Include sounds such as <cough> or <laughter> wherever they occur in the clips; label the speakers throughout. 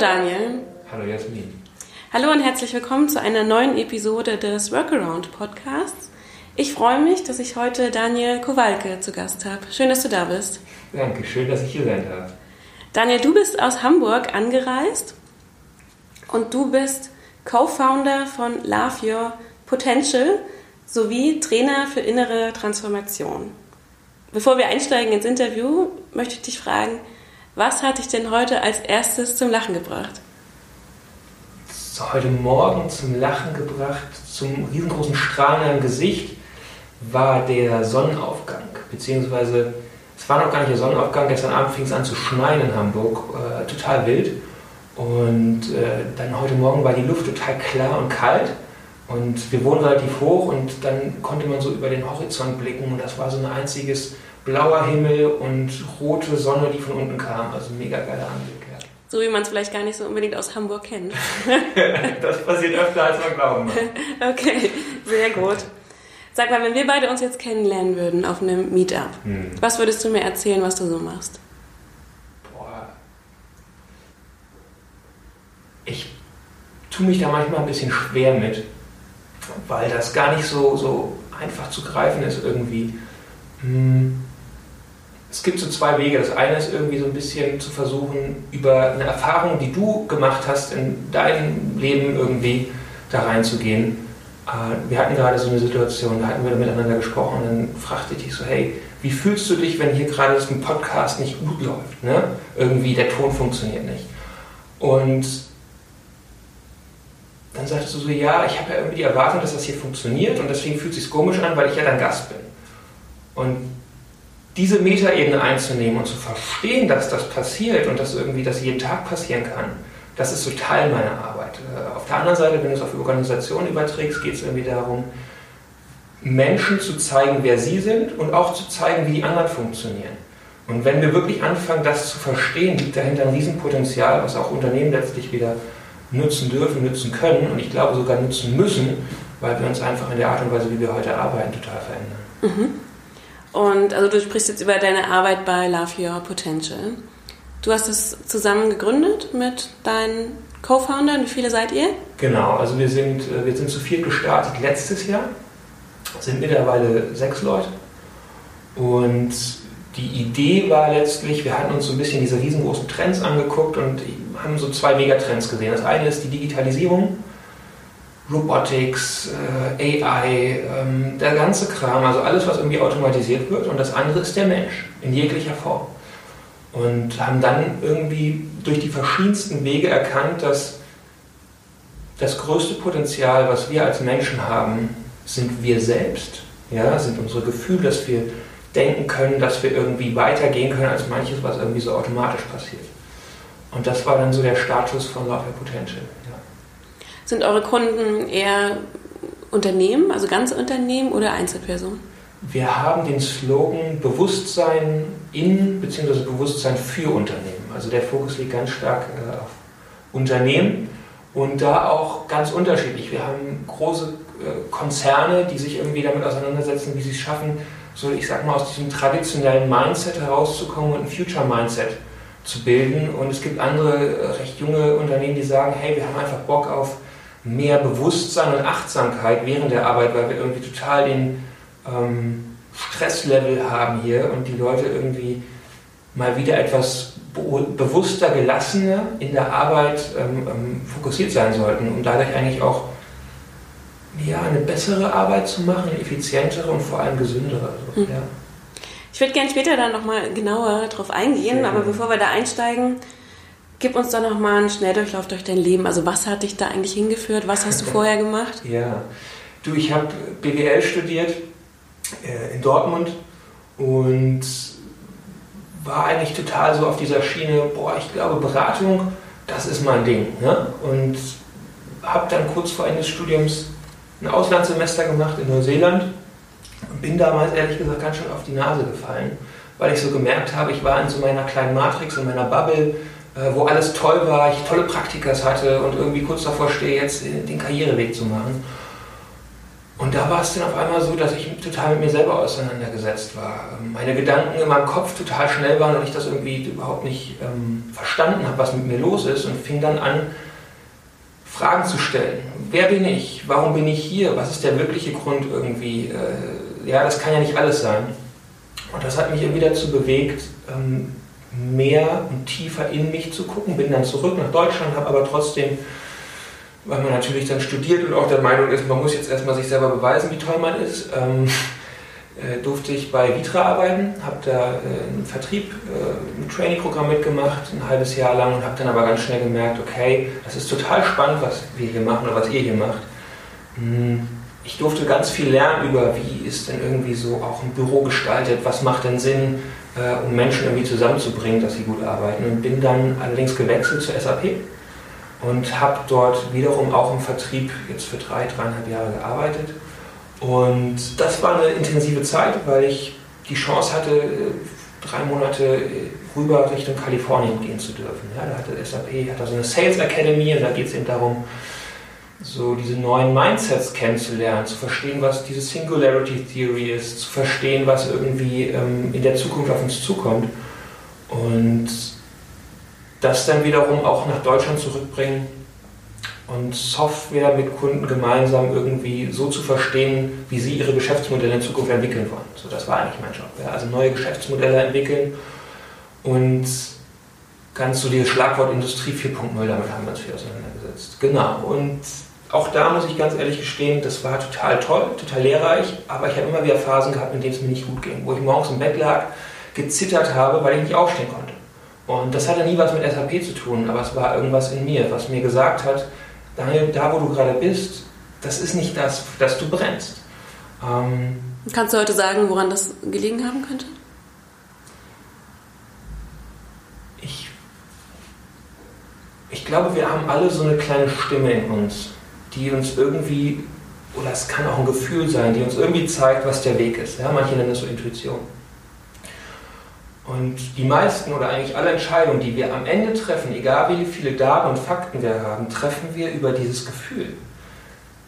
Speaker 1: Daniel.
Speaker 2: Hallo Jasmin.
Speaker 1: Hallo und herzlich willkommen zu einer neuen Episode des Workaround Podcasts. Ich freue mich, dass ich heute Daniel Kowalke zu Gast habe. Schön, dass du da bist.
Speaker 2: Danke, schön, dass ich hier sein darf.
Speaker 1: Daniel, du bist aus Hamburg angereist und du bist Co-Founder von Love Your Potential sowie Trainer für innere Transformation. Bevor wir einsteigen ins Interview, möchte ich dich fragen, was hat dich denn heute als erstes zum Lachen gebracht?
Speaker 2: Heute Morgen zum Lachen gebracht, zum riesengroßen Strahlen im Gesicht, war der Sonnenaufgang. Beziehungsweise, es war noch gar nicht der Sonnenaufgang, gestern Abend fing es an zu schneien in Hamburg, äh, total wild. Und äh, dann heute Morgen war die Luft total klar und kalt. Und wir wohnen relativ hoch und dann konnte man so über den Horizont blicken und das war so ein einziges blauer Himmel und rote Sonne, die von unten kam. Also mega geiler Anblick. Ja.
Speaker 1: So wie man es vielleicht gar nicht so unbedingt aus Hamburg kennt. <laughs>
Speaker 2: das passiert öfter, als man glauben mag. <laughs>
Speaker 1: Okay, sehr gut. Sag mal, wenn wir beide uns jetzt kennenlernen würden auf einem Meetup, hm. was würdest du mir erzählen, was du so machst?
Speaker 2: Boah. Ich tue mich da manchmal ein bisschen schwer mit weil das gar nicht so, so einfach zu greifen ist irgendwie. Hm. Es gibt so zwei Wege. Das eine ist irgendwie so ein bisschen zu versuchen, über eine Erfahrung, die du gemacht hast in deinem Leben irgendwie da reinzugehen. Äh, wir hatten gerade so eine Situation, da hatten wir miteinander gesprochen und dann fragte ich dich so, hey, wie fühlst du dich, wenn hier gerade das ein Podcast nicht gut läuft? Ne? Irgendwie der Ton funktioniert nicht. Und dann sagtest du so, ja, ich habe ja irgendwie die Erwartung, dass das hier funktioniert und deswegen fühlt es sich komisch an, weil ich ja dein Gast bin. Und diese Metaebene einzunehmen und zu verstehen, dass das passiert und dass irgendwie das jeden Tag passieren kann, das ist so Teil meiner Arbeit. Äh, auf der anderen Seite, wenn du es auf Organisationen überträgst, geht es irgendwie darum, Menschen zu zeigen, wer sie sind und auch zu zeigen, wie die anderen funktionieren. Und wenn wir wirklich anfangen, das zu verstehen, liegt dahinter ein Riesenpotenzial, was auch Unternehmen letztlich wieder nutzen dürfen, nutzen können und ich glaube sogar nutzen müssen, weil wir uns einfach in der Art und Weise, wie wir heute arbeiten, total verändern.
Speaker 1: Mhm. Und also du sprichst jetzt über deine Arbeit bei Love Your Potential. Du hast es zusammen gegründet mit deinen Co-Foundern. Wie viele seid ihr?
Speaker 2: Genau, also wir sind, äh, wir sind zu viert gestartet letztes Jahr, sind mittlerweile sechs Leute. Und die Idee war letztlich, wir hatten uns so ein bisschen diese riesengroßen Trends angeguckt und haben so zwei Megatrends gesehen. Das eine ist die Digitalisierung, Robotics, äh, AI, ähm, der ganze Kram, also alles, was irgendwie automatisiert wird. Und das andere ist der Mensch in jeglicher Form. Und haben dann irgendwie durch die verschiedensten Wege erkannt, dass das größte Potenzial, was wir als Menschen haben, sind wir selbst. Ja, sind unsere Gefühle, dass wir denken können, dass wir irgendwie weitergehen können als manches, was irgendwie so automatisch passiert. Und das war dann so der Status von Love Your Potential.
Speaker 1: Sind eure Kunden eher Unternehmen, also ganze Unternehmen oder Einzelpersonen?
Speaker 2: Wir haben den Slogan Bewusstsein in bzw. Bewusstsein für Unternehmen. Also der Fokus liegt ganz stark äh, auf Unternehmen und da auch ganz unterschiedlich. Wir haben große äh, Konzerne, die sich irgendwie damit auseinandersetzen, wie sie es schaffen, so ich sag mal aus diesem traditionellen Mindset herauszukommen und ein Future Mindset zu bilden. Und es gibt andere äh, recht junge Unternehmen, die sagen, hey, wir haben einfach Bock auf mehr Bewusstsein und Achtsamkeit während der Arbeit, weil wir irgendwie total den ähm, Stresslevel haben hier und die Leute irgendwie mal wieder etwas bewusster, gelassener in der Arbeit ähm, ähm, fokussiert sein sollten und dadurch eigentlich auch ja, eine bessere Arbeit zu machen, eine effizientere und vor allem gesündere. Also, mhm. ja.
Speaker 1: Ich würde gerne später dann nochmal genauer drauf eingehen, aber bevor wir da einsteigen, gib uns doch nochmal einen Schnelldurchlauf durch dein Leben. Also was hat dich da eigentlich hingeführt? Was hast du <laughs> vorher gemacht?
Speaker 2: Ja, du, ich habe BWL studiert äh, in Dortmund und war eigentlich total so auf dieser Schiene, boah, ich glaube, Beratung, das ist mein Ding. Ne? Und habe dann kurz vor Ende des Studiums ein Auslandssemester gemacht in Neuseeland und bin damals ehrlich gesagt ganz schön auf die Nase gefallen, weil ich so gemerkt habe, ich war in so meiner kleinen Matrix, in meiner Bubble, wo alles toll war, ich tolle Praktikas hatte und irgendwie kurz davor stehe, jetzt den Karriereweg zu machen. Und da war es dann auf einmal so, dass ich total mit mir selber auseinandergesetzt war. Meine Gedanken in meinem Kopf total schnell waren und ich das irgendwie überhaupt nicht ähm, verstanden habe, was mit mir los ist und fing dann an, Fragen zu stellen. Wer bin ich? Warum bin ich hier? Was ist der wirkliche Grund irgendwie? Äh, ja, das kann ja nicht alles sein. Und das hat mich irgendwie dazu bewegt, ähm, mehr und tiefer in mich zu gucken. Bin dann zurück nach Deutschland, habe aber trotzdem weil man natürlich dann studiert und auch der Meinung ist, man muss jetzt erstmal sich selber beweisen, wie toll man ist, ähm, äh, durfte ich bei Vitra arbeiten, habe da äh, einen Vertrieb, äh, ein Training-Programm mitgemacht, ein halbes Jahr lang und habe dann aber ganz schnell gemerkt, okay, das ist total spannend, was wir hier machen oder was ihr hier macht. Hm, ich durfte ganz viel lernen über, wie ist denn irgendwie so auch ein Büro gestaltet, was macht denn Sinn, äh, um Menschen irgendwie zusammenzubringen, dass sie gut arbeiten und bin dann allerdings gewechselt zur SAP und habe dort wiederum auch im Vertrieb jetzt für drei, dreieinhalb Jahre gearbeitet. Und das war eine intensive Zeit, weil ich die Chance hatte, drei Monate rüber Richtung Kalifornien gehen zu dürfen. Ja, da hatte SAP hat da so eine Sales Academy und da geht es eben darum, so diese neuen Mindsets kennenzulernen, zu verstehen, was diese Singularity Theory ist, zu verstehen, was irgendwie ähm, in der Zukunft auf uns zukommt. Und das dann wiederum auch nach Deutschland zurückbringen und Software mit Kunden gemeinsam irgendwie so zu verstehen, wie sie ihre Geschäftsmodelle in Zukunft entwickeln wollen. So, das war eigentlich mein Job. Ja. Also neue Geschäftsmodelle entwickeln und ganz so dieses Schlagwort Industrie 4.0, damit haben wir uns viel auseinandergesetzt. Genau. Und auch da muss ich ganz ehrlich gestehen, das war total toll, total lehrreich, aber ich habe immer wieder Phasen gehabt, in denen es mir nicht gut ging, wo ich morgens im Bett lag, gezittert habe, weil ich nicht aufstehen konnte. Und das hatte nie was mit SAP zu tun, aber es war irgendwas in mir, was mir gesagt hat, Daniel, da wo du gerade bist, das ist nicht das, das du brennst.
Speaker 1: Ähm, Kannst du heute sagen, woran das gelegen haben könnte?
Speaker 2: Ich, ich glaube, wir haben alle so eine kleine Stimme in uns, die uns irgendwie, oder es kann auch ein Gefühl sein, die uns irgendwie zeigt, was der Weg ist. Ja, manche nennen es so Intuition. Und die meisten oder eigentlich alle Entscheidungen, die wir am Ende treffen, egal wie viele Daten und Fakten wir haben, treffen wir über dieses Gefühl.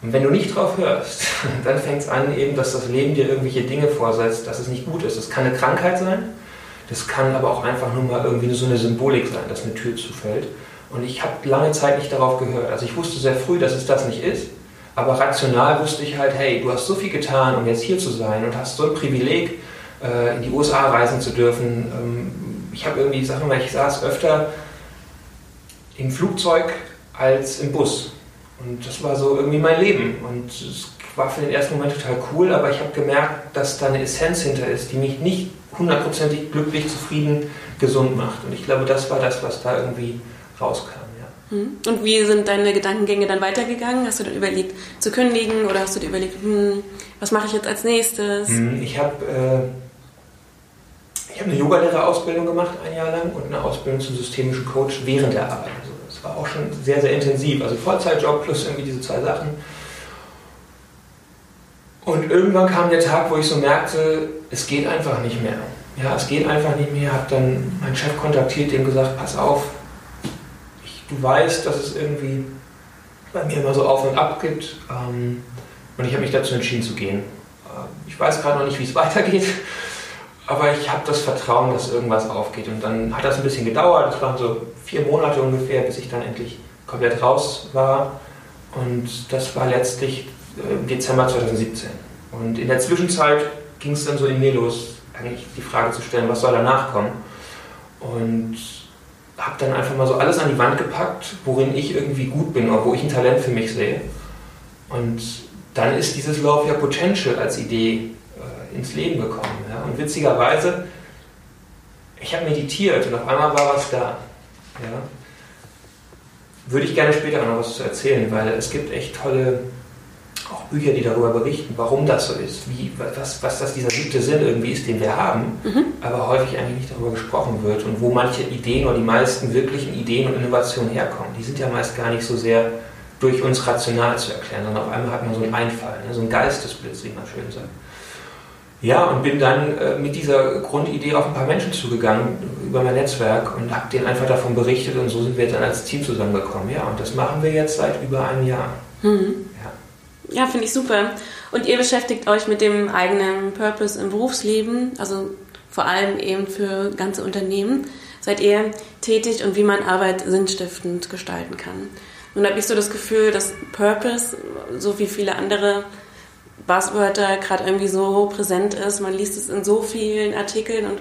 Speaker 2: Und wenn du nicht drauf hörst, <laughs> dann fängt es an, eben, dass das Leben dir irgendwelche Dinge vorsetzt, dass es nicht gut ist. Das kann eine Krankheit sein, das kann aber auch einfach nur mal irgendwie so eine Symbolik sein, dass eine Tür zufällt. Und ich habe lange Zeit nicht darauf gehört. Also ich wusste sehr früh, dass es das nicht ist, aber rational wusste ich halt, hey, du hast so viel getan, um jetzt hier zu sein und hast so ein Privileg, äh, in die USA reisen zu dürfen. Ähm, ich habe irgendwie Sachen, weil ich saß öfter im Flugzeug als im Bus. Und das war so irgendwie mein Leben. Und es war für den ersten Moment total cool, aber ich habe gemerkt, dass da eine Essenz hinter ist, die mich nicht hundertprozentig glücklich, zufrieden, gesund macht. Und ich glaube, das war das, was da irgendwie rauskam.
Speaker 1: Hm. Und wie sind deine Gedankengänge dann weitergegangen? Hast du dann überlegt zu kündigen oder hast du dir überlegt, hm, was mache ich jetzt als nächstes?
Speaker 2: Hm, ich habe äh, ich habe eine Yogalehrerausbildung gemacht, ein Jahr lang, und eine Ausbildung zum systemischen Coach während der Arbeit. Also das war auch schon sehr, sehr intensiv. Also Vollzeitjob plus irgendwie diese zwei Sachen. Und irgendwann kam der Tag, wo ich so merkte, es geht einfach nicht mehr. Ja, es geht einfach nicht mehr. Habe dann meinen Chef kontaktiert, dem gesagt, pass auf, du weißt, dass es irgendwie bei mir immer so auf und ab gibt. Ähm, und ich habe mich dazu entschieden zu gehen. Äh, ich weiß gerade noch nicht, wie es <laughs> weitergeht. Aber ich habe das Vertrauen, dass irgendwas aufgeht. Und dann hat das ein bisschen gedauert. Das waren so vier Monate ungefähr, bis ich dann endlich komplett raus war. Und das war letztlich äh, im Dezember 2017. Und in der Zwischenzeit ging es dann so in mir los, eigentlich die Frage zu stellen, was soll danach kommen. Und habe dann einfach mal so alles an die Wand gepackt, worin ich irgendwie gut bin oder wo ich ein Talent für mich sehe. Und dann ist dieses Love Your Potential als Idee ins Leben gekommen. Ja? Und witzigerweise, ich habe meditiert und auf einmal war was da. Ja? Würde ich gerne später noch was zu erzählen, weil es gibt echt tolle auch Bücher, die darüber berichten, warum das so ist, wie, was, was das dieser siebte Sinn irgendwie ist, den wir haben, mhm. aber häufig eigentlich nicht darüber gesprochen wird und wo manche Ideen oder die meisten wirklichen Ideen und Innovationen herkommen. Die sind ja meist gar nicht so sehr durch uns rational zu erklären, sondern auf einmal hat man so einen Einfall, ne, so einen Geistesblitz, wie man schön sagt. Ja, und bin dann äh, mit dieser Grundidee auf ein paar Menschen zugegangen über mein Netzwerk und habe denen einfach davon berichtet und so sind wir dann als Team zusammengekommen. Ja, und das machen wir jetzt seit über einem Jahr. Mhm.
Speaker 1: Ja. Finde ich super. Und ihr beschäftigt euch mit dem eigenen Purpose im Berufsleben, also vor allem eben für ganze Unternehmen. Seid ihr tätig und wie man Arbeit sinnstiftend gestalten kann. Nun habe ich so das Gefühl, dass Purpose, so wie viele andere Buzzwörter, gerade irgendwie so präsent ist. Man liest es in so vielen Artikeln und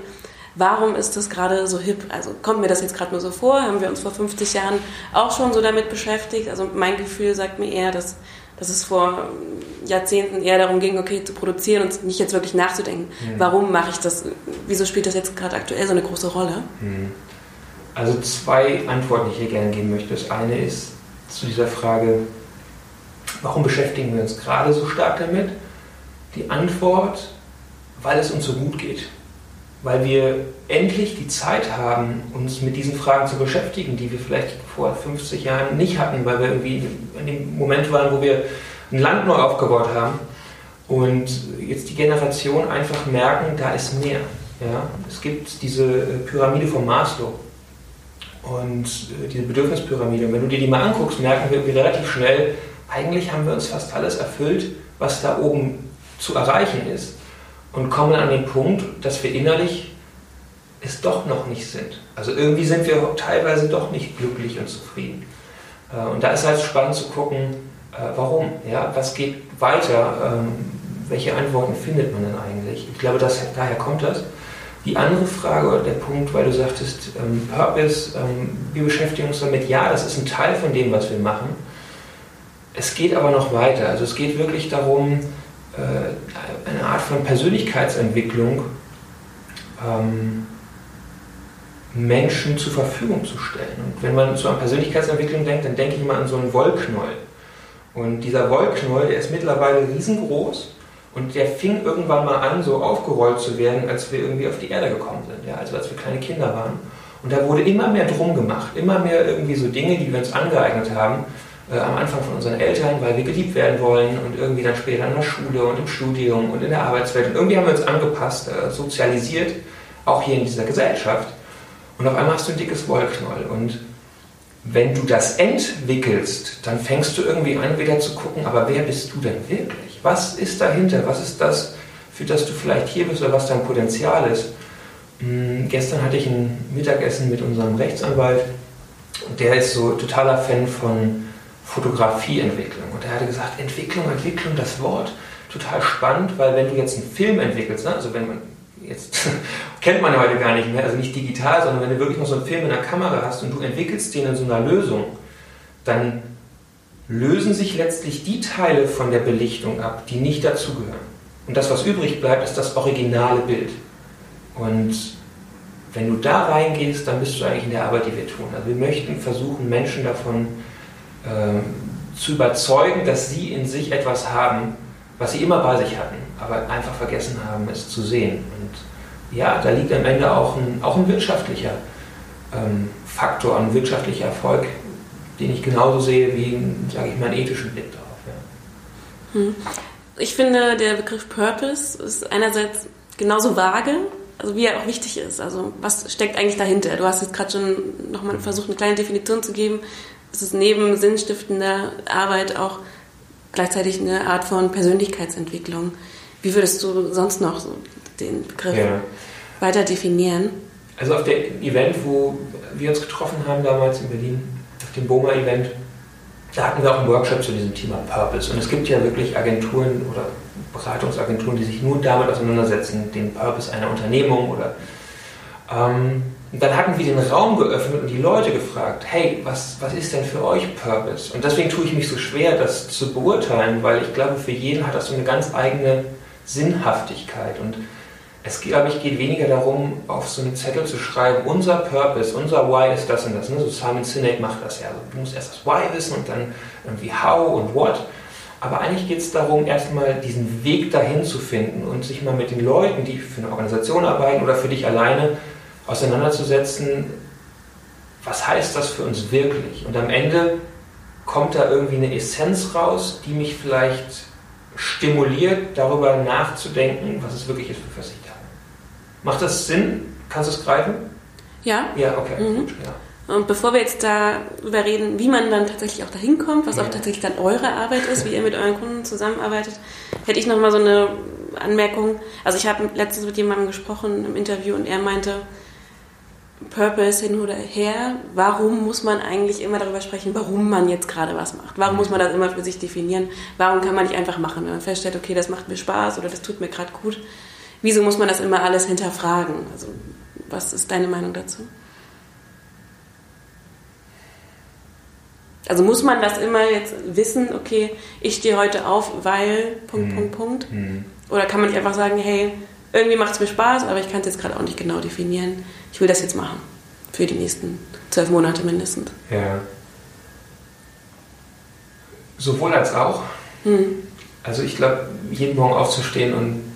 Speaker 1: warum ist das gerade so hip? Also kommt mir das jetzt gerade nur so vor? Haben wir uns vor 50 Jahren auch schon so damit beschäftigt? Also mein Gefühl sagt mir eher, dass, dass es vor Jahrzehnten eher darum ging, okay, zu produzieren und nicht jetzt wirklich nachzudenken, mhm. warum mache ich das? Wieso spielt das jetzt gerade aktuell so eine große Rolle? Mhm.
Speaker 2: Also zwei Antworten, die ich hier gerne geben möchte. Das eine ist, zu dieser Frage, warum beschäftigen wir uns gerade so stark damit? Die Antwort, weil es uns so gut geht. Weil wir endlich die Zeit haben, uns mit diesen Fragen zu beschäftigen, die wir vielleicht vor 50 Jahren nicht hatten, weil wir irgendwie in dem Moment waren, wo wir ein Land neu aufgebaut haben und jetzt die Generation einfach merken, da ist mehr. Ja? Es gibt diese Pyramide von Maslow, und äh, diese Bedürfnispyramide, und wenn du dir die mal anguckst, merken wir relativ schnell, eigentlich haben wir uns fast alles erfüllt, was da oben zu erreichen ist. Und kommen an den Punkt, dass wir innerlich es doch noch nicht sind. Also irgendwie sind wir teilweise doch nicht glücklich und zufrieden. Äh, und da ist halt spannend zu gucken, äh, warum, ja, was geht weiter, ähm, welche Antworten findet man denn eigentlich? Ich glaube, das, daher kommt das. Die andere Frage oder der Punkt, weil du sagtest, ähm, Purpose, ähm, wir beschäftigen uns damit, ja, das ist ein Teil von dem, was wir machen. Es geht aber noch weiter. Also es geht wirklich darum, eine Art von Persönlichkeitsentwicklung ähm, Menschen zur Verfügung zu stellen. Und wenn man so an Persönlichkeitsentwicklung denkt, dann denke ich immer an so einen Wollknäuel. Und dieser Wollknäuel, der ist mittlerweile riesengroß und der fing irgendwann mal an, so aufgerollt zu werden, als wir irgendwie auf die Erde gekommen sind, ja, also als wir kleine Kinder waren. Und da wurde immer mehr drum gemacht, immer mehr irgendwie so Dinge, die wir uns angeeignet haben, äh, am Anfang von unseren Eltern, weil wir geliebt werden wollen und irgendwie dann später in der Schule und im Studium und in der Arbeitswelt. Und irgendwie haben wir uns angepasst, äh, sozialisiert, auch hier in dieser Gesellschaft. Und auf einmal hast du ein dickes Wollknoll. Und wenn du das entwickelst, dann fängst du irgendwie an, wieder zu gucken, aber wer bist du denn wirklich? Was ist dahinter? Was ist das, für das du vielleicht hier bist oder was dein Potenzial ist? Hm, gestern hatte ich ein Mittagessen mit unserem Rechtsanwalt und der ist so totaler Fan von Fotografieentwicklung. Und er hatte gesagt, Entwicklung, Entwicklung, das Wort, total spannend, weil wenn du jetzt einen Film entwickelst, ne, also wenn man jetzt <laughs> kennt man heute gar nicht mehr, also nicht digital, sondern wenn du wirklich noch so einen Film in der Kamera hast und du entwickelst den in so einer Lösung, dann lösen sich letztlich die Teile von der Belichtung ab, die nicht dazugehören. Und das, was übrig bleibt, ist das originale Bild. Und wenn du da reingehst, dann bist du eigentlich in der Arbeit, die wir tun. Also wir möchten versuchen, Menschen davon äh, zu überzeugen, dass sie in sich etwas haben, was sie immer bei sich hatten, aber einfach vergessen haben, es zu sehen. Und ja, da liegt am Ende auch ein, auch ein wirtschaftlicher ähm, Faktor, ein wirtschaftlicher Erfolg, den ich genauso sehe wie, sage ich mal, einen ethischen Blick darauf.
Speaker 1: Ja. Hm. Ich finde, der Begriff Purpose ist einerseits genauso vage, also wie er auch wichtig ist. Also was steckt eigentlich dahinter? Du hast jetzt gerade schon nochmal versucht, eine kleine Definition zu geben. Es ist neben sinnstiftender Arbeit auch gleichzeitig eine Art von Persönlichkeitsentwicklung. Wie würdest du sonst noch so den Begriff ja. weiter definieren?
Speaker 2: Also auf dem Event, wo wir uns getroffen haben damals in Berlin, auf dem BOMA-Event, da hatten wir auch einen Workshop zu diesem Thema Purpose. Und es gibt ja wirklich Agenturen oder Beratungsagenturen, die sich nur damit auseinandersetzen, den Purpose einer Unternehmung oder ähm, und dann hatten wir den Raum geöffnet und die Leute gefragt, hey, was, was ist denn für euch Purpose? Und deswegen tue ich mich so schwer, das zu beurteilen, weil ich glaube, für jeden hat das so eine ganz eigene Sinnhaftigkeit. Und es, glaube ich, geht weniger darum, auf so einen Zettel zu schreiben, unser Purpose, unser Why ist das und das. Ne? So Simon Sinek macht das ja. Also, du musst erst das Why wissen und dann irgendwie How und What. Aber eigentlich geht es darum, erstmal diesen Weg dahin zu finden und sich mal mit den Leuten, die für eine Organisation arbeiten oder für dich alleine, auseinanderzusetzen, was heißt das für uns wirklich? Und am Ende kommt da irgendwie eine Essenz raus, die mich vielleicht stimuliert, darüber nachzudenken, was es wirklich ist, für was ich habe. Macht das Sinn? Kannst du es greifen?
Speaker 1: Ja.
Speaker 2: Ja, okay,
Speaker 1: mhm. gut,
Speaker 2: ja.
Speaker 1: Und bevor wir jetzt darüber reden, wie man dann tatsächlich auch dahin kommt, was auch tatsächlich dann eure Arbeit ist, wie ihr mit euren Kunden zusammenarbeitet, hätte ich noch mal so eine Anmerkung. Also ich habe letztens mit jemandem gesprochen im Interview und er meinte, Purpose hin oder her, warum muss man eigentlich immer darüber sprechen, warum man jetzt gerade was macht? Warum muss man das immer für sich definieren? Warum kann man nicht einfach machen, wenn man feststellt, okay, das macht mir Spaß oder das tut mir gerade gut? Wieso muss man das immer alles hinterfragen? Also, was ist deine Meinung dazu? Also muss man das immer jetzt wissen, okay, ich stehe heute auf, weil, Punkt, hm. Punkt, Punkt. Hm. Oder kann man nicht einfach sagen, hey, irgendwie macht es mir Spaß, aber ich kann es jetzt gerade auch nicht genau definieren. Ich will das jetzt machen. Für die nächsten zwölf Monate mindestens.
Speaker 2: Ja. Sowohl als auch. Hm. Also ich glaube, jeden Morgen aufzustehen und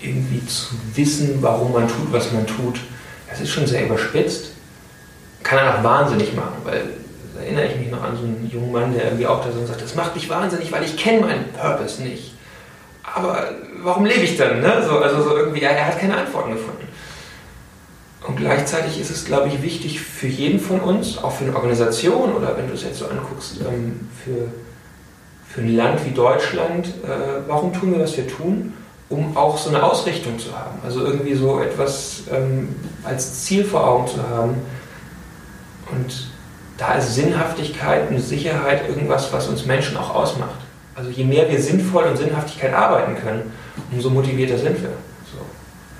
Speaker 2: irgendwie zu wissen, warum man tut, was man tut, das ist schon sehr überspitzt. Kann er auch wahnsinnig machen, weil da erinnere ich mich noch an so einen jungen Mann, der irgendwie auch da so sagt, das macht mich wahnsinnig, weil ich kenne meinen Purpose nicht. Aber warum lebe ich dann? Ne? So, also so irgendwie, ja, er hat keine Antworten gefunden. Und gleichzeitig ist es, glaube ich, wichtig für jeden von uns, auch für eine Organisation oder wenn du es jetzt so anguckst, ähm, für, für ein Land wie Deutschland, äh, warum tun wir, was wir tun? Um auch so eine Ausrichtung zu haben. Also irgendwie so etwas ähm, als Ziel vor Augen zu haben. Und da ist Sinnhaftigkeit und Sicherheit irgendwas, was uns Menschen auch ausmacht. Also je mehr wir sinnvoll und Sinnhaftigkeit arbeiten können, umso motivierter sind wir. So,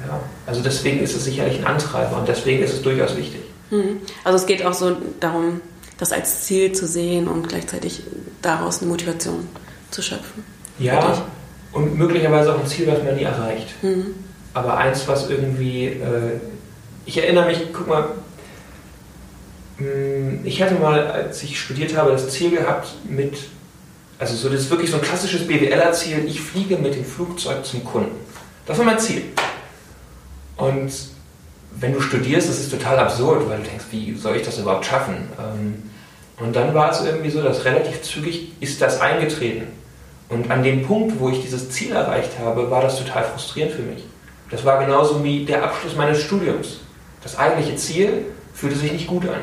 Speaker 2: ja. Also deswegen ist es sicherlich ein Antreiber und deswegen ist es durchaus wichtig.
Speaker 1: Mhm. Also es geht auch so darum, das als Ziel zu sehen und gleichzeitig daraus eine Motivation zu schöpfen.
Speaker 2: Ja, und möglicherweise auch ein Ziel, was man nie erreicht. Mhm. Aber eins, was irgendwie, äh, ich erinnere mich, guck mal, hm, ich hatte mal, als ich studiert habe, das Ziel gehabt, mit also so, das ist wirklich so ein klassisches BWLer-Ziel, ich fliege mit dem Flugzeug zum Kunden. Das war mein Ziel. Und wenn du studierst, das ist total absurd, weil du denkst, wie soll ich das überhaupt schaffen? Ähm, und dann war es irgendwie so, dass relativ zügig ist das eingetreten. Und an dem Punkt, wo ich dieses Ziel erreicht habe, war das total frustrierend für mich. Das war genauso wie der Abschluss meines Studiums. Das eigentliche Ziel fühlte sich nicht gut an.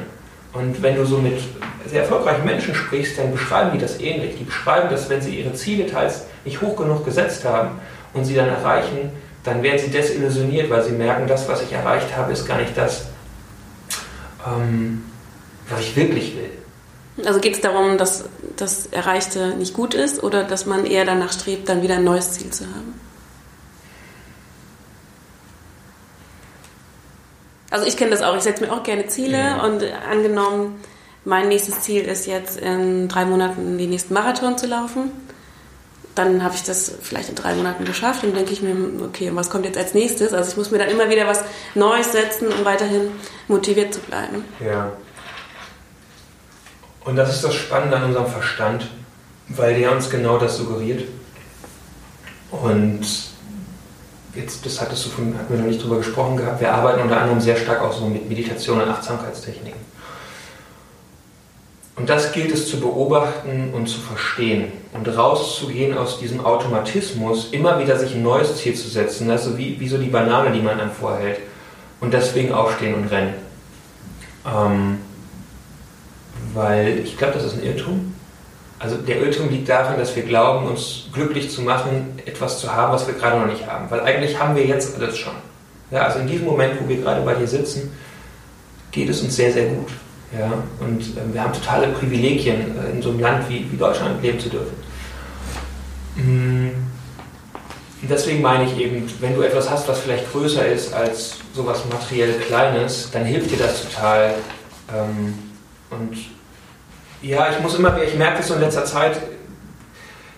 Speaker 2: Und wenn du so mit sehr erfolgreichen Menschen sprichst, dann beschreiben die das ähnlich. Die beschreiben das, wenn sie ihre Ziele teils nicht hoch genug gesetzt haben und sie dann erreichen, dann werden sie desillusioniert, weil sie merken, das, was ich erreicht habe, ist gar nicht das, ähm, was ich wirklich will.
Speaker 1: Also geht es darum, dass das Erreichte nicht gut ist oder dass man eher danach strebt, dann wieder ein neues Ziel zu haben? Also ich kenne das auch. Ich setze mir auch gerne Ziele ja. und angenommen, mein nächstes Ziel ist jetzt in drei Monaten den nächsten Marathon zu laufen. Dann habe ich das vielleicht in drei Monaten geschafft und denke ich mir, okay, was kommt jetzt als nächstes? Also ich muss mir dann immer wieder was Neues setzen, um weiterhin motiviert zu bleiben.
Speaker 2: Ja. Und das ist das Spannende an unserem Verstand, weil der uns genau das suggeriert. Und jetzt, das hattest du von, hatten wir noch nicht drüber gesprochen gehabt, wir arbeiten unter anderem sehr stark auch so mit Meditation und Achtsamkeitstechniken. Und das gilt es zu beobachten und zu verstehen und rauszugehen aus diesem Automatismus, immer wieder sich ein neues Ziel zu setzen, also wie, wie so die Banane, die man einem vorhält und deswegen aufstehen und rennen. Ähm, weil ich glaube, das ist ein Irrtum. Also der Irrtum liegt darin, dass wir glauben, uns glücklich zu machen, etwas zu haben, was wir gerade noch nicht haben. Weil eigentlich haben wir jetzt alles schon. Ja, also in diesem Moment, wo wir gerade bei dir sitzen, geht es uns sehr, sehr gut. Ja, und äh, wir haben totale Privilegien, äh, in so einem Land wie, wie Deutschland leben zu dürfen. Mm. Deswegen meine ich eben, wenn du etwas hast, was vielleicht größer ist als sowas materiell Kleines, dann hilft dir das total. Ähm, und ja, ich muss immer mehr, ich merke das in letzter Zeit,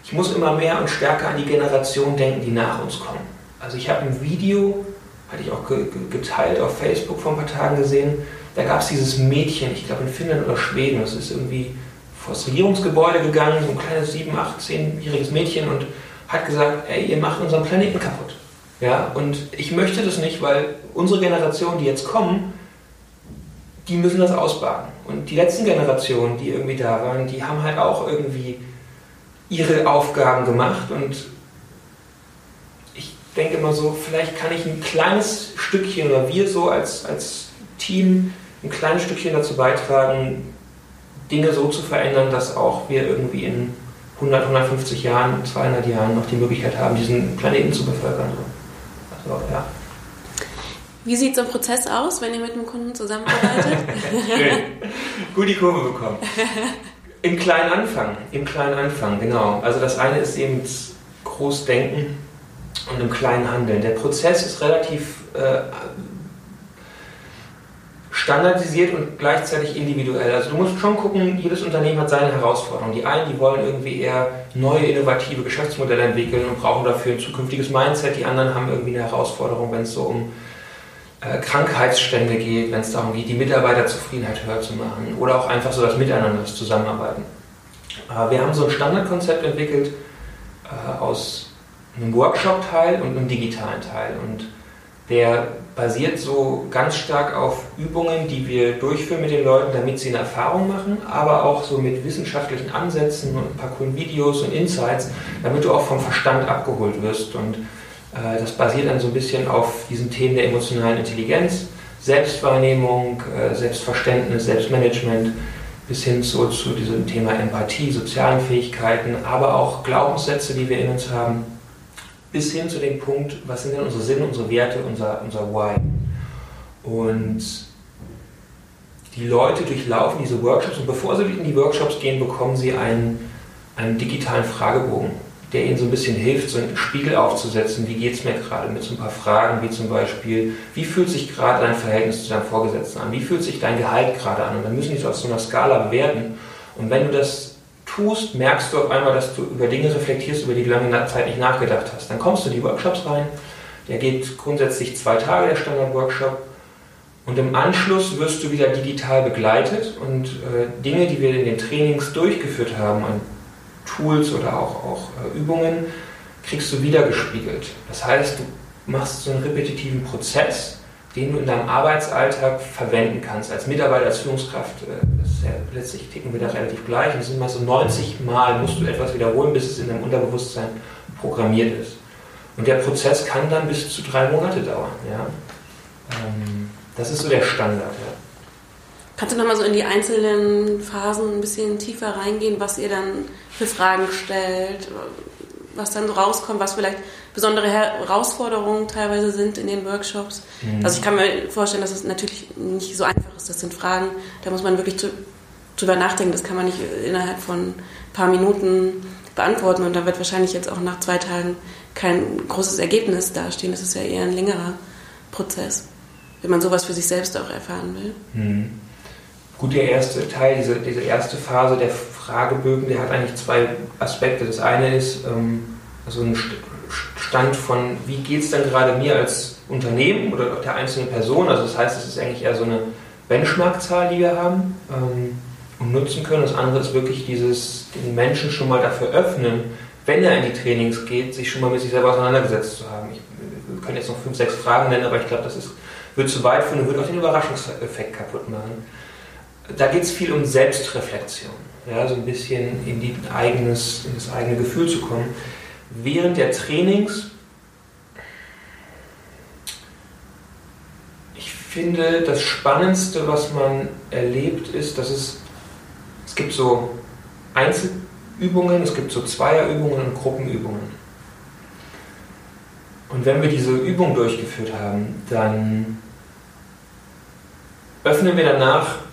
Speaker 2: ich muss immer mehr und stärker an die Generation denken, die nach uns kommen. Also ich habe ein Video, hatte ich auch geteilt auf Facebook vor ein paar Tagen gesehen, da gab es dieses Mädchen, ich glaube in Finnland oder Schweden, das ist irgendwie vor das Regierungsgebäude gegangen, so ein kleines 7, 8, 10-jähriges Mädchen und hat gesagt, ey, ihr macht unseren Planeten kaputt. Ja, und ich möchte das nicht, weil unsere Generation, die jetzt kommen, die müssen das ausbaden. Und die letzten Generationen, die irgendwie da waren, die haben halt auch irgendwie ihre Aufgaben gemacht und ich denke immer so, vielleicht kann ich ein kleines Stückchen oder wir so als, als Team ein kleines Stückchen dazu beitragen, Dinge so zu verändern, dass auch wir irgendwie in 100, 150 Jahren, 200 Jahren noch die Möglichkeit haben, diesen Planeten zu bevölkern. Also, ja.
Speaker 1: Wie sieht so ein Prozess aus, wenn ihr mit einem Kunden zusammenarbeitet? <laughs>
Speaker 2: Gut die Kurve bekommen. Im kleinen Anfang, im kleinen Anfang, genau. Also das eine ist eben groß denken und im kleinen Handeln. Der Prozess ist relativ äh, standardisiert und gleichzeitig individuell. Also du musst schon gucken, jedes Unternehmen hat seine Herausforderungen. Die einen, die wollen irgendwie eher neue, innovative Geschäftsmodelle entwickeln und brauchen dafür ein zukünftiges Mindset. Die anderen haben irgendwie eine Herausforderung, wenn es so um Krankheitsstände geht, wenn es darum geht, die Mitarbeiterzufriedenheit höher zu machen oder auch einfach so das Miteinander, das Zusammenarbeiten. Äh, wir haben so ein Standardkonzept entwickelt äh, aus einem Workshop-Teil und einem digitalen Teil und der basiert so ganz stark auf Übungen, die wir durchführen mit den Leuten, damit sie eine Erfahrung machen, aber auch so mit wissenschaftlichen Ansätzen und ein paar coolen Videos und Insights, damit du auch vom Verstand abgeholt wirst und äh, das basiert dann so ein bisschen auf diesen Themen der emotionalen Intelligenz, Selbstwahrnehmung, äh, Selbstverständnis, Selbstmanagement, bis hin zu, zu diesem Thema Empathie, sozialen Fähigkeiten, aber auch Glaubenssätze, die wir in uns haben, bis hin zu dem Punkt, was sind denn unsere Sinne, unsere Werte, unser, unser Why. Und die Leute durchlaufen diese Workshops und bevor sie in die Workshops gehen, bekommen sie einen, einen digitalen Fragebogen der ihnen so ein bisschen hilft, so einen Spiegel aufzusetzen, wie geht es mir gerade mit so ein paar Fragen, wie zum Beispiel, wie fühlt sich gerade dein Verhältnis zu deinem Vorgesetzten an, wie fühlt sich dein Gehalt gerade an? Und dann müssen die so auf so einer Skala bewerten. Und wenn du das tust, merkst du auf einmal, dass du über Dinge reflektierst, über die du lange Zeit nicht nachgedacht hast. Dann kommst du in die Workshops rein, der geht grundsätzlich zwei Tage, der Standard-Workshop, und im Anschluss wirst du wieder digital begleitet und äh, Dinge, die wir in den Trainings durchgeführt haben, an Tools oder auch, auch äh, Übungen, kriegst du wiedergespiegelt. Das heißt, du machst so einen repetitiven Prozess, den du in deinem Arbeitsalltag verwenden kannst. Als Mitarbeiter, als Führungskraft, äh, das ist ja, letztlich ticken wir da relativ gleich. Und sind mal so 90 Mal musst du etwas wiederholen, bis es in deinem Unterbewusstsein programmiert ist. Und der Prozess kann dann bis zu drei Monate dauern. Ja? Ähm, das ist so der Standard. Ja.
Speaker 1: Kannst du nochmal so in die einzelnen Phasen ein bisschen tiefer reingehen, was ihr dann für Fragen stellt, was dann so rauskommt, was vielleicht besondere Herausforderungen teilweise sind in den Workshops? Mhm. Also ich kann mir vorstellen, dass es natürlich nicht so einfach ist. Das sind Fragen, da muss man wirklich drüber nachdenken. Das kann man nicht innerhalb von ein paar Minuten beantworten und da wird wahrscheinlich jetzt auch nach zwei Tagen kein großes Ergebnis dastehen. Das ist ja eher ein längerer Prozess, wenn man sowas für sich selbst auch erfahren will.
Speaker 2: Mhm. Gut, der erste Teil, diese, diese erste Phase der Fragebögen, der hat eigentlich zwei Aspekte. Das eine ist ähm, also ein Stand von, wie geht es denn gerade mir als Unternehmen oder der einzelnen Person. Also das heißt, es ist eigentlich eher so eine Benchmark-Zahl, die wir haben ähm, und nutzen können. Das andere ist wirklich dieses, den Menschen schon mal dafür öffnen, wenn er in die Trainings geht, sich schon mal mit sich selber auseinandergesetzt zu haben. Ich, wir können jetzt noch fünf, sechs Fragen nennen, aber ich glaube, das ist, wird zu weit führen und wird auch den Überraschungseffekt kaputt machen da geht es viel um Selbstreflexion, ja, so ein bisschen in, die eigenes, in das eigene Gefühl zu kommen. Während der Trainings, ich finde, das Spannendste, was man erlebt, ist, dass es, es gibt so Einzelübungen, es gibt so Zweierübungen und Gruppenübungen. Und wenn wir diese Übung durchgeführt haben, dann öffnen wir danach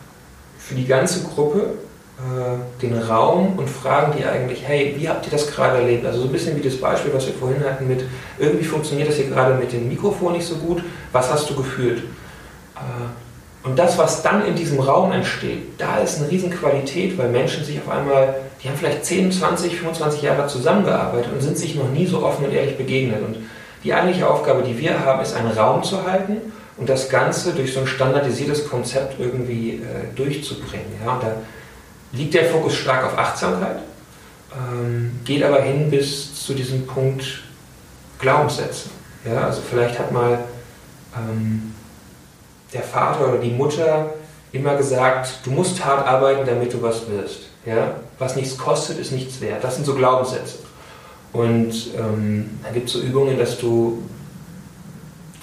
Speaker 2: für die ganze Gruppe äh, den Raum und fragen die eigentlich, hey, wie habt ihr das gerade erlebt? Also so ein bisschen wie das Beispiel, was wir vorhin hatten mit, irgendwie funktioniert das hier gerade mit dem Mikrofon nicht so gut, was hast du gefühlt? Äh, und das, was dann in diesem Raum entsteht, da ist eine Riesenqualität, weil Menschen sich auf einmal, die haben vielleicht 10, 20, 25 Jahre zusammengearbeitet und sind sich noch nie so offen und ehrlich begegnet. Und die eigentliche Aufgabe, die wir haben, ist einen Raum zu halten und das Ganze durch so ein standardisiertes Konzept irgendwie äh, durchzubringen. Ja? Und da liegt der Fokus stark auf Achtsamkeit, ähm, geht aber hin bis zu diesem Punkt Glaubenssätze. Ja? Also vielleicht hat mal ähm, der Vater oder die Mutter immer gesagt, du musst hart arbeiten, damit du was wirst. Ja? Was nichts kostet, ist nichts wert. Das sind so Glaubenssätze. Und ähm, da gibt es so Übungen, dass du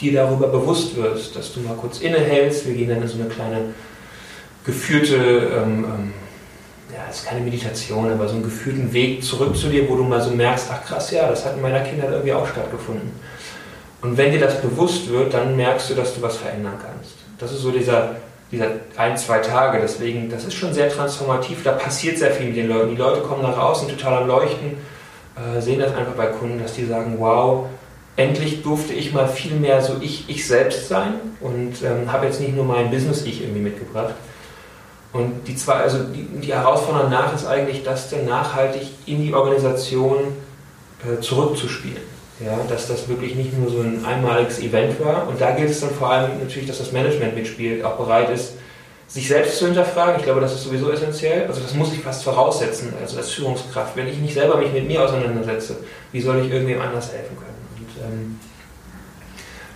Speaker 2: dir darüber bewusst wirst, dass du mal kurz innehältst. Wir gehen dann in so eine kleine geführte, ähm, ähm, ja, ist keine Meditation, aber so einen geführten Weg zurück zu dir, wo du mal so merkst, ach krass, ja, das hat in meiner Kindheit irgendwie auch stattgefunden. Und wenn dir das bewusst wird, dann merkst du, dass du was verändern kannst. Das ist so dieser, dieser ein, zwei Tage. Deswegen, das ist schon sehr transformativ. Da passiert sehr viel mit den Leuten. Die Leute kommen nach außen total am Leuchten, äh, sehen das einfach bei Kunden, dass die sagen, wow, endlich durfte ich mal viel mehr so ich, ich selbst sein und ähm, habe jetzt nicht nur mein Business-Ich irgendwie mitgebracht. Und die zwei, also die, die Herausforderung nach ist eigentlich, das dann nachhaltig in die Organisation äh, zurückzuspielen. Ja, dass das wirklich nicht nur so ein einmaliges Event war. Und da gilt es dann vor allem natürlich, dass das Management mitspielt, auch bereit ist, sich selbst zu hinterfragen. Ich glaube, das ist sowieso essentiell. Also das muss ich fast voraussetzen, also als Führungskraft. Wenn ich nicht selber mich mit mir auseinandersetze, wie soll ich irgendwem anders helfen können? Ähm,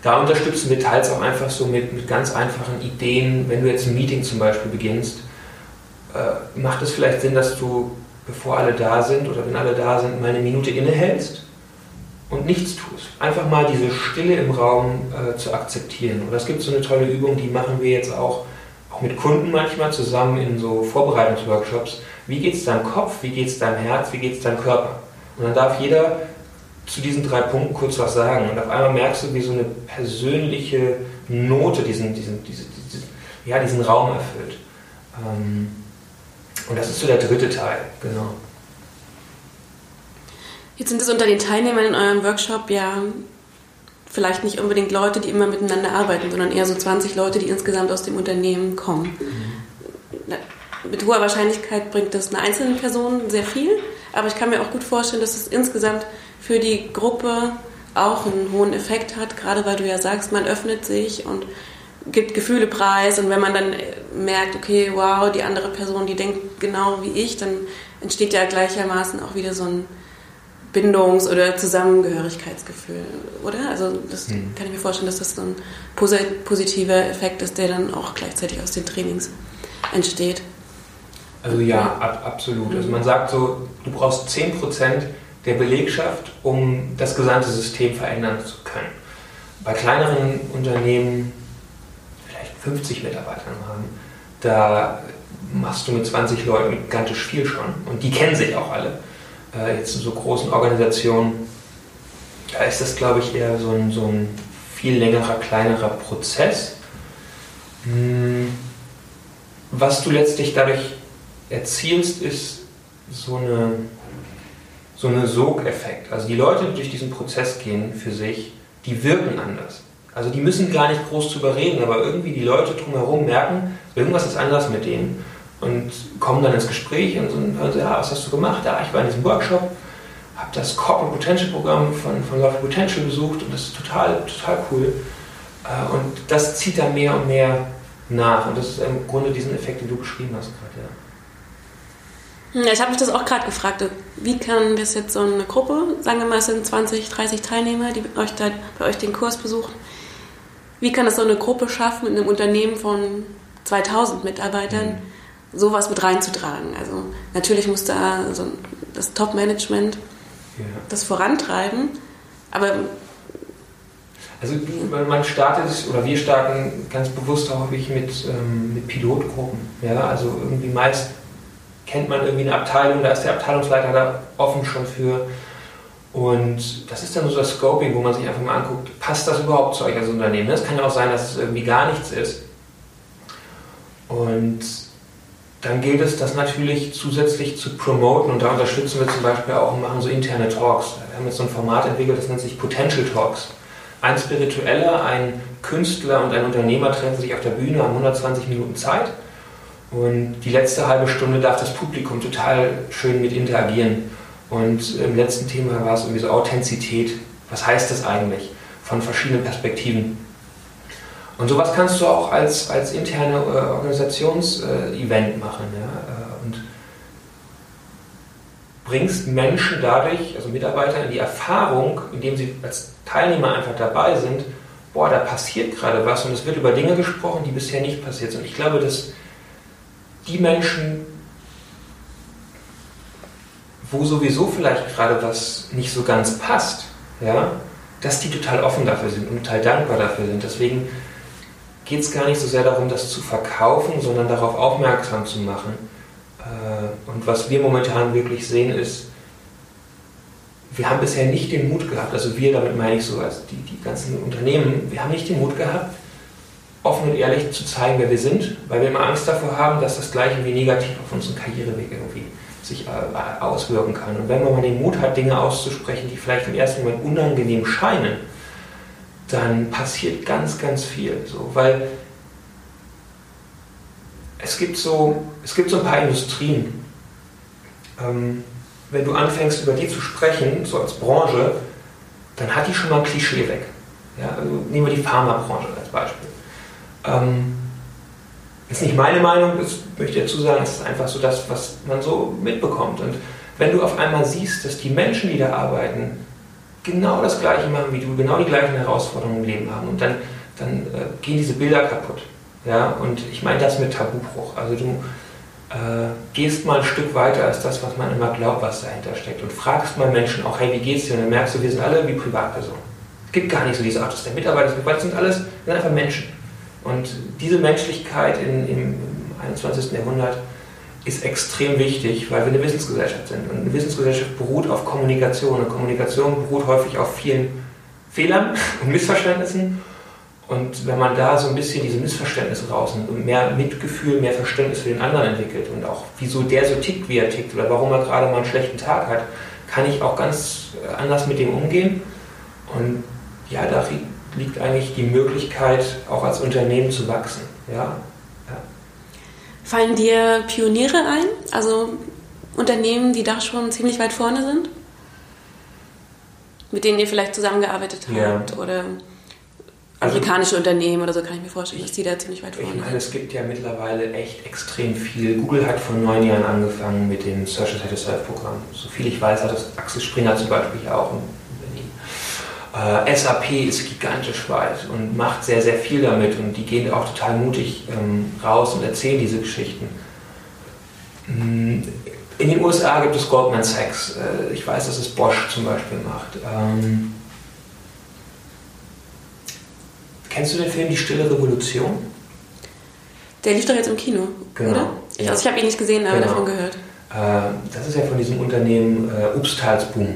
Speaker 2: da unterstützen wir teils auch einfach so mit, mit ganz einfachen Ideen. Wenn du jetzt ein Meeting zum Beispiel beginnst, äh, macht es vielleicht Sinn, dass du, bevor alle da sind oder wenn alle da sind, mal eine Minute innehältst und nichts tust. Einfach mal diese Stille im Raum äh, zu akzeptieren. Und es gibt so eine tolle Übung, die machen wir jetzt auch, auch mit Kunden manchmal zusammen in so Vorbereitungsworkshops. Wie geht es deinem Kopf, wie geht es deinem Herz, wie geht es deinem Körper? Und dann darf jeder zu diesen drei Punkten kurz was sagen. Und auf einmal merkst du, wie so eine persönliche Note diesen, diesen, diesen, diesen ja, diesen Raum erfüllt. Ähm, und das ist so der dritte Teil, genau.
Speaker 1: Jetzt sind es unter den Teilnehmern in eurem Workshop ja vielleicht nicht unbedingt Leute, die immer miteinander arbeiten, sondern eher so 20 Leute, die insgesamt aus dem Unternehmen kommen. Mhm. Mit hoher Wahrscheinlichkeit bringt das eine einzelne Person sehr viel, aber ich kann mir auch gut vorstellen, dass es insgesamt für die Gruppe auch einen hohen Effekt hat, gerade weil du ja sagst, man öffnet sich und gibt Gefühle preis und wenn man dann merkt, okay, wow, die andere Person, die denkt genau wie ich, dann entsteht ja gleichermaßen auch wieder so ein Bindungs- oder Zusammengehörigkeitsgefühl, oder? Also das mhm. kann ich mir vorstellen, dass das so ein positiver Effekt ist, der dann auch gleichzeitig aus den Trainings entsteht.
Speaker 2: Also ja, ab, absolut. Also man sagt so, du brauchst 10% der Belegschaft, um das gesamte System verändern zu können. Bei kleineren Unternehmen, vielleicht 50 Mitarbeitern haben, da machst du mit 20 Leuten gigantisch viel schon. Und die kennen sich auch alle äh, jetzt in so großen Organisationen, da ist das, glaube ich, eher so ein, so ein viel längerer, kleinerer Prozess. Hm, was du letztlich dadurch erzielst, ist so eine so eine Sogeffekt. Also die Leute, die durch diesen Prozess gehen für sich, die wirken anders. Also die müssen gar nicht groß zu überreden, aber irgendwie die Leute drumherum merken, irgendwas ist anders mit denen und kommen dann ins Gespräch und hören so, ja, was hast du gemacht? Ja, ich war in diesem Workshop, habe das Corporate Potential Programm von, von Love Potential besucht und das ist total, total cool. Äh, und das zieht dann mehr und mehr nach und das ist im Grunde diesen Effekt, den du beschrieben hast gerade,
Speaker 1: ja. Ich habe mich das auch gerade gefragt, wie kann das jetzt so eine Gruppe, sagen wir mal, es sind 20, 30 Teilnehmer, die euch da, bei euch den Kurs besuchen, wie kann das so eine Gruppe schaffen in einem Unternehmen von 2000 Mitarbeitern, mhm sowas mit reinzutragen. Also natürlich muss da so das Top-Management ja. das vorantreiben, aber
Speaker 2: also man startet oder wir starten ganz bewusst häufig mit, ähm, mit Pilotgruppen. Ja? Also irgendwie meist kennt man irgendwie eine Abteilung, da ist der Abteilungsleiter da offen schon für. Und das ist dann so das Scoping, wo man sich einfach mal anguckt, passt das überhaupt zu euch als Unternehmen? Es kann ja auch sein, dass es irgendwie gar nichts ist. Und dann gilt es, das natürlich zusätzlich zu promoten und da unterstützen wir zum Beispiel auch und machen so interne Talks. Wir haben jetzt so ein Format entwickelt, das nennt sich Potential Talks. Ein Spiritueller, ein Künstler und ein Unternehmer treffen sich auf der Bühne, haben 120 Minuten Zeit und die letzte halbe Stunde darf das Publikum total schön mit interagieren. Und im letzten Thema war es irgendwie so Authentizität. Was heißt das eigentlich? Von verschiedenen Perspektiven. Und sowas kannst du auch als, als interne äh, Organisationsevent äh, machen. Ja? Äh, und bringst Menschen dadurch, also Mitarbeiter, in die Erfahrung, indem sie als Teilnehmer einfach dabei sind, boah, da passiert gerade was und es wird über Dinge gesprochen, die bisher nicht passiert sind. Ich glaube, dass die Menschen, wo sowieso vielleicht gerade was nicht so ganz passt, ja, dass die total offen dafür sind und total dankbar dafür sind. Deswegen geht es gar nicht so sehr darum, das zu verkaufen, sondern darauf aufmerksam zu machen. Äh, und was wir momentan wirklich sehen, ist, wir haben bisher nicht den Mut gehabt, also wir, damit meine ich so, also die, die ganzen Unternehmen, wir haben nicht den Mut gehabt, offen und ehrlich zu zeigen, wer wir sind, weil wir immer Angst davor haben, dass das gleich irgendwie negativ auf unseren Karriereweg irgendwie sich äh, auswirken kann. Und wenn man mal den Mut hat, Dinge auszusprechen, die vielleicht im ersten Moment unangenehm scheinen, dann passiert ganz, ganz viel. So, weil es gibt so, es gibt so ein paar Industrien. Ähm, wenn du anfängst, über die zu sprechen, so als Branche, dann hat die schon mal ein Klischee weg. Ja, also nehmen wir die Pharmabranche als Beispiel. Ähm, ist nicht meine Meinung, das möchte ich dazu sagen, es ist einfach so das, was man so mitbekommt. Und wenn du auf einmal siehst, dass die Menschen, die da arbeiten, genau das Gleiche machen wie du, genau die gleichen Herausforderungen im Leben haben, und dann, dann äh, gehen diese Bilder kaputt. Ja? Und ich meine das mit Tabubruch. Also du äh, gehst mal ein Stück weiter als das, was man immer glaubt, was dahinter steckt. Und fragst mal Menschen auch, hey, wie geht's dir? Und dann merkst du, wir sind alle wie Privatpersonen. Es gibt gar nicht so diese Art, das der Mitarbeiter, das sind alles, sind einfach Menschen. Und diese Menschlichkeit in, im 21. Jahrhundert ist extrem wichtig, weil wir eine Wissensgesellschaft sind. Und eine Wissensgesellschaft beruht auf Kommunikation. Und Kommunikation beruht häufig auf vielen Fehlern <laughs> und Missverständnissen. Und wenn man da so ein bisschen diese Missverständnisse rausnimmt und mehr Mitgefühl, mehr Verständnis für den anderen entwickelt und auch wieso der so tickt, wie er tickt oder warum er gerade mal einen schlechten Tag hat, kann ich auch ganz anders mit dem umgehen. Und ja, da liegt eigentlich die Möglichkeit, auch als Unternehmen zu wachsen. Ja? ja.
Speaker 1: Fallen dir Pioniere ein? Also Unternehmen, die da schon ziemlich weit vorne sind? Mit denen ihr vielleicht zusammengearbeitet habt? Ja. Oder also amerikanische also, Unternehmen oder so kann ich mir vorstellen, dass die da ziemlich weit vorne sind.
Speaker 2: Ich meine, es gibt ja mittlerweile echt extrem viel. Google hat vor neun Jahren angefangen mit dem Search Inside Yourself Programm. So viel ich weiß, hat das Axel Springer zum Beispiel auch äh, SAP ist gigantisch weit und macht sehr, sehr viel damit und die gehen auch total mutig ähm, raus und erzählen diese Geschichten. Mm, in den USA gibt es Goldman Sachs. Äh, ich weiß, dass es Bosch zum Beispiel macht. Ähm, kennst du den Film Die Stille Revolution?
Speaker 1: Der lief doch jetzt im Kino, genau. oder? Ich, ja. also ich habe ihn nicht gesehen, aber genau. davon gehört.
Speaker 2: Äh, das ist ja von diesem Unternehmen äh, Upstalsboom.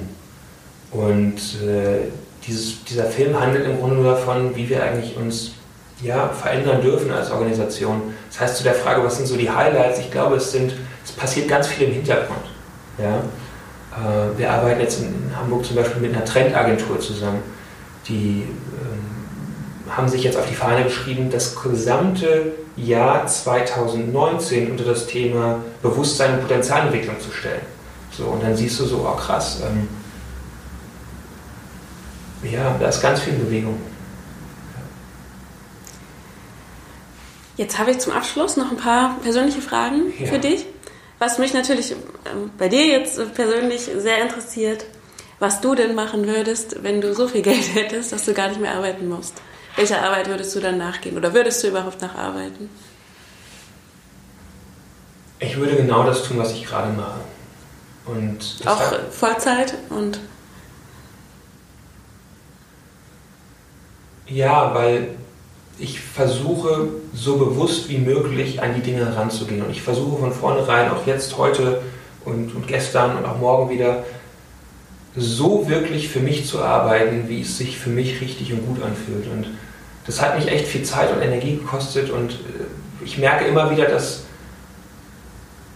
Speaker 2: Und äh, dieses, dieser Film handelt im Grunde davon, wie wir eigentlich uns ja, verändern dürfen als Organisation. Das heißt, zu der Frage, was sind so die Highlights? Ich glaube, es, sind, es passiert ganz viel im Hintergrund. Ja? Äh, wir arbeiten jetzt in, Hamburg zum Beispiel mit einer Trendagentur zusammen. Die ähm, haben sich jetzt auf die Fahne geschrieben, das gesamte Jahr 2019 unter das Thema Bewusstsein und Potenzialentwicklung zu stellen. So, und dann siehst du so, oh krass, ähm, ja, da ist ganz viel Bewegung.
Speaker 1: Jetzt habe ich zum Abschluss noch ein paar persönliche Fragen ja. für dich. Was mich natürlich ähm, bei dir jetzt persönlich sehr interessiert, was du denn machen würdest, wenn du so viel <laughs> Geld hättest, dass du gar nicht mehr arbeiten musst. Welcher Arbeit würdest du dann nachgehen oder würdest du überhaupt nacharbeiten?
Speaker 2: Ich würde genau das tun, was ich gerade mache. Und
Speaker 1: Auch Vollzeit und
Speaker 2: Ja, weil ich versuche so bewusst wie möglich an die Dinge heranzugehen. Und ich versuche von vornherein, auch jetzt, heute und, und gestern und auch morgen wieder, so wirklich für mich zu arbeiten, wie es sich für mich richtig und gut anfühlt. Und das hat mich echt viel Zeit und Energie gekostet und äh, ich merke immer wieder, dass,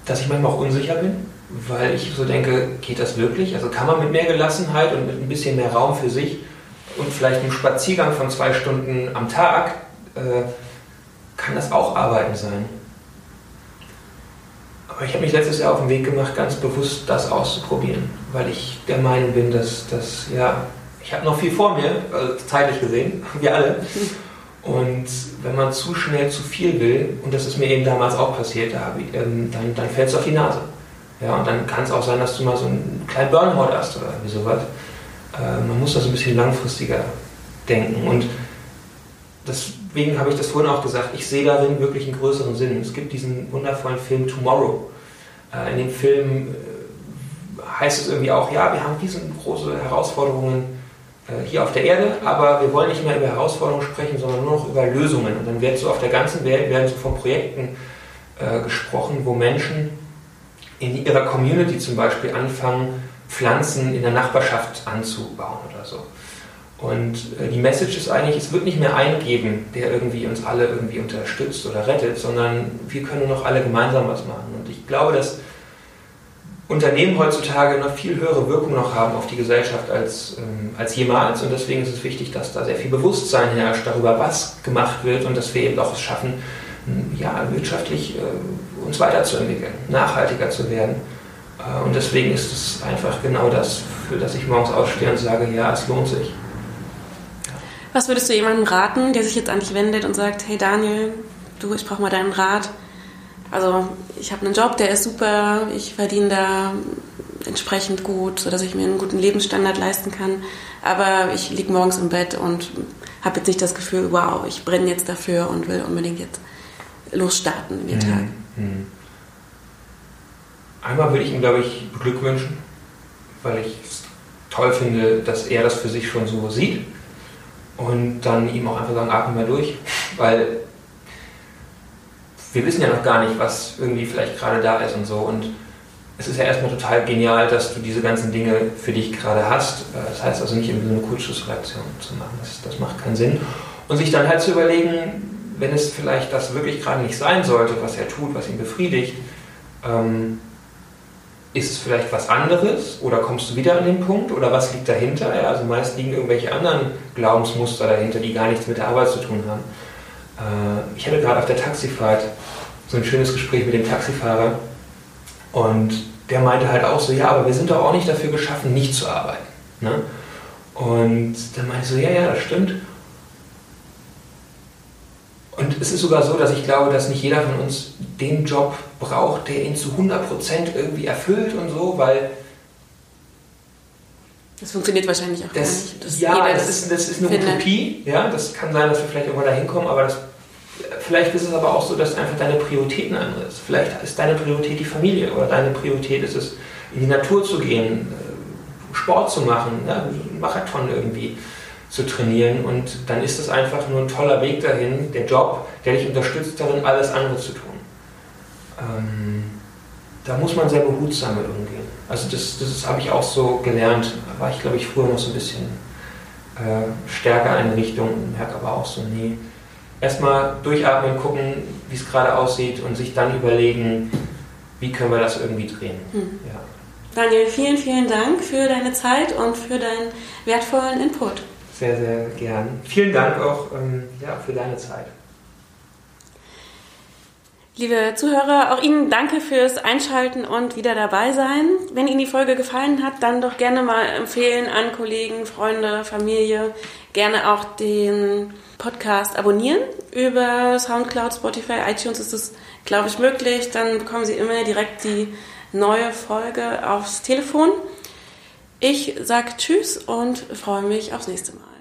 Speaker 2: dass ich manchmal auch unsicher bin, weil ich so denke, geht das wirklich? Also kann man mit mehr Gelassenheit und mit ein bisschen mehr Raum für sich und vielleicht einem Spaziergang von zwei Stunden am Tag äh, kann das auch Arbeiten sein. Aber ich habe mich letztes Jahr auf den Weg gemacht, ganz bewusst das auszuprobieren, weil ich der Meinung bin, dass das, ja, ich habe noch viel vor mir, also zeitlich gesehen, <laughs> wir alle. Und wenn man zu schnell zu viel will, und das ist mir eben damals auch passiert, da ich, ähm, dann, dann fällt es auf die Nase. Ja, und dann kann es auch sein, dass du mal so einen kleinen Burnout hast oder sowas. Äh, man muss das ein bisschen langfristiger denken. Und deswegen habe ich das vorhin auch gesagt, ich sehe darin wirklich einen größeren Sinn. Es gibt diesen wundervollen Film Tomorrow. Äh, in dem Film äh, heißt es irgendwie auch, ja, wir haben riesengroße Herausforderungen hier auf der Erde, aber wir wollen nicht mehr über Herausforderungen sprechen, sondern nur noch über Lösungen. Und dann wird so auf der ganzen Welt werden so von Projekten gesprochen, wo Menschen in ihrer Community zum Beispiel anfangen, Pflanzen in der Nachbarschaft anzubauen oder so. Und äh, die Message ist eigentlich, es wird nicht mehr eingeben, der irgendwie uns alle irgendwie unterstützt oder rettet, sondern wir können noch alle gemeinsam was machen. Und ich glaube, dass Unternehmen heutzutage noch viel höhere Wirkung noch haben auf die Gesellschaft als, ähm, als jemals. Und deswegen ist es wichtig, dass da sehr viel Bewusstsein herrscht darüber, was gemacht wird und dass wir eben auch es schaffen, ja, wirtschaftlich äh, uns weiterzuentwickeln, nachhaltiger zu werden. Äh, und deswegen ist es einfach genau das, für das ich morgens ausstehe und sage, ja, es lohnt sich.
Speaker 1: Was würdest du jemandem raten, der sich jetzt an dich wendet und sagt, hey Daniel, du, ich brauche mal deinen Rat. Also ich habe einen Job, der ist super, ich verdiene da entsprechend gut, sodass ich mir einen guten Lebensstandard leisten kann. Aber ich liege morgens im Bett und habe jetzt nicht das Gefühl, wow, ich brenne jetzt dafür und will unbedingt jetzt losstarten in den mhm. Tag. Mhm.
Speaker 2: Einmal würde ich ihm, glaube ich, beglückwünschen, weil ich es toll finde, dass er das für sich schon so sieht und dann ihm auch einfach sagen, atme mal durch, <laughs> weil wir wissen ja noch gar nicht, was irgendwie vielleicht gerade da ist und so und es ist ja erstmal total genial, dass du diese ganzen Dinge für dich gerade hast. Äh, das heißt also nicht irgendwie so eine Kurzschlussreaktion zu machen, das, das macht keinen Sinn. Und sich dann halt zu überlegen, wenn es vielleicht das wirklich gerade nicht sein sollte, was er tut, was ihn befriedigt, ähm, ist es vielleicht was anderes oder kommst du wieder an den Punkt oder was liegt dahinter? Ja, also meist liegen irgendwelche anderen Glaubensmuster dahinter, die gar nichts mit der Arbeit zu tun haben. Äh, ich hatte gerade auf der Taxifahrt so ein schönes Gespräch mit dem Taxifahrer und der meinte halt auch so, ja, aber wir sind doch auch nicht dafür geschaffen, nicht zu arbeiten. Ne? Und dann meinte ich so, ja, ja, das stimmt. Und es ist sogar so, dass ich glaube, dass nicht jeder von uns den Job braucht, der ihn zu 100% irgendwie erfüllt und so, weil.
Speaker 1: Das funktioniert wahrscheinlich auch das, gar
Speaker 2: nicht. ja, das ist, das ist eine findet. Utopie. Ja, das kann sein, dass wir vielleicht irgendwann da hinkommen, aber das, vielleicht ist es aber auch so, dass einfach deine Prioritäten andere ist. Vielleicht ist deine Priorität die Familie oder deine Priorität ist es, in die Natur zu gehen, äh, Sport zu machen, ja, Marathon irgendwie zu trainieren und dann ist es einfach nur ein toller Weg dahin, der Job, der dich unterstützt darin, alles andere zu tun. Ähm, da muss man sehr behutsam mit umgehen. Also das, das habe ich auch so gelernt, da war ich glaube ich früher noch so ein bisschen äh, stärker in Richtung, merke aber auch so, nee, erstmal durchatmen, gucken, wie es gerade aussieht und sich dann überlegen, wie können wir das irgendwie drehen. Hm. Ja.
Speaker 1: Daniel, vielen, vielen Dank für deine Zeit und für deinen wertvollen Input
Speaker 2: sehr, sehr gern. Vielen Dank auch ähm, ja, für deine Zeit.
Speaker 1: Liebe Zuhörer, auch Ihnen danke fürs Einschalten und wieder dabei sein. Wenn Ihnen die Folge gefallen hat, dann doch gerne mal empfehlen an Kollegen, Freunde, Familie. Gerne auch den Podcast abonnieren. Über Soundcloud, Spotify, iTunes ist es, glaube ich, möglich. Dann bekommen Sie immer direkt die neue Folge aufs Telefon. Ich sage Tschüss und freue mich aufs nächste Mal.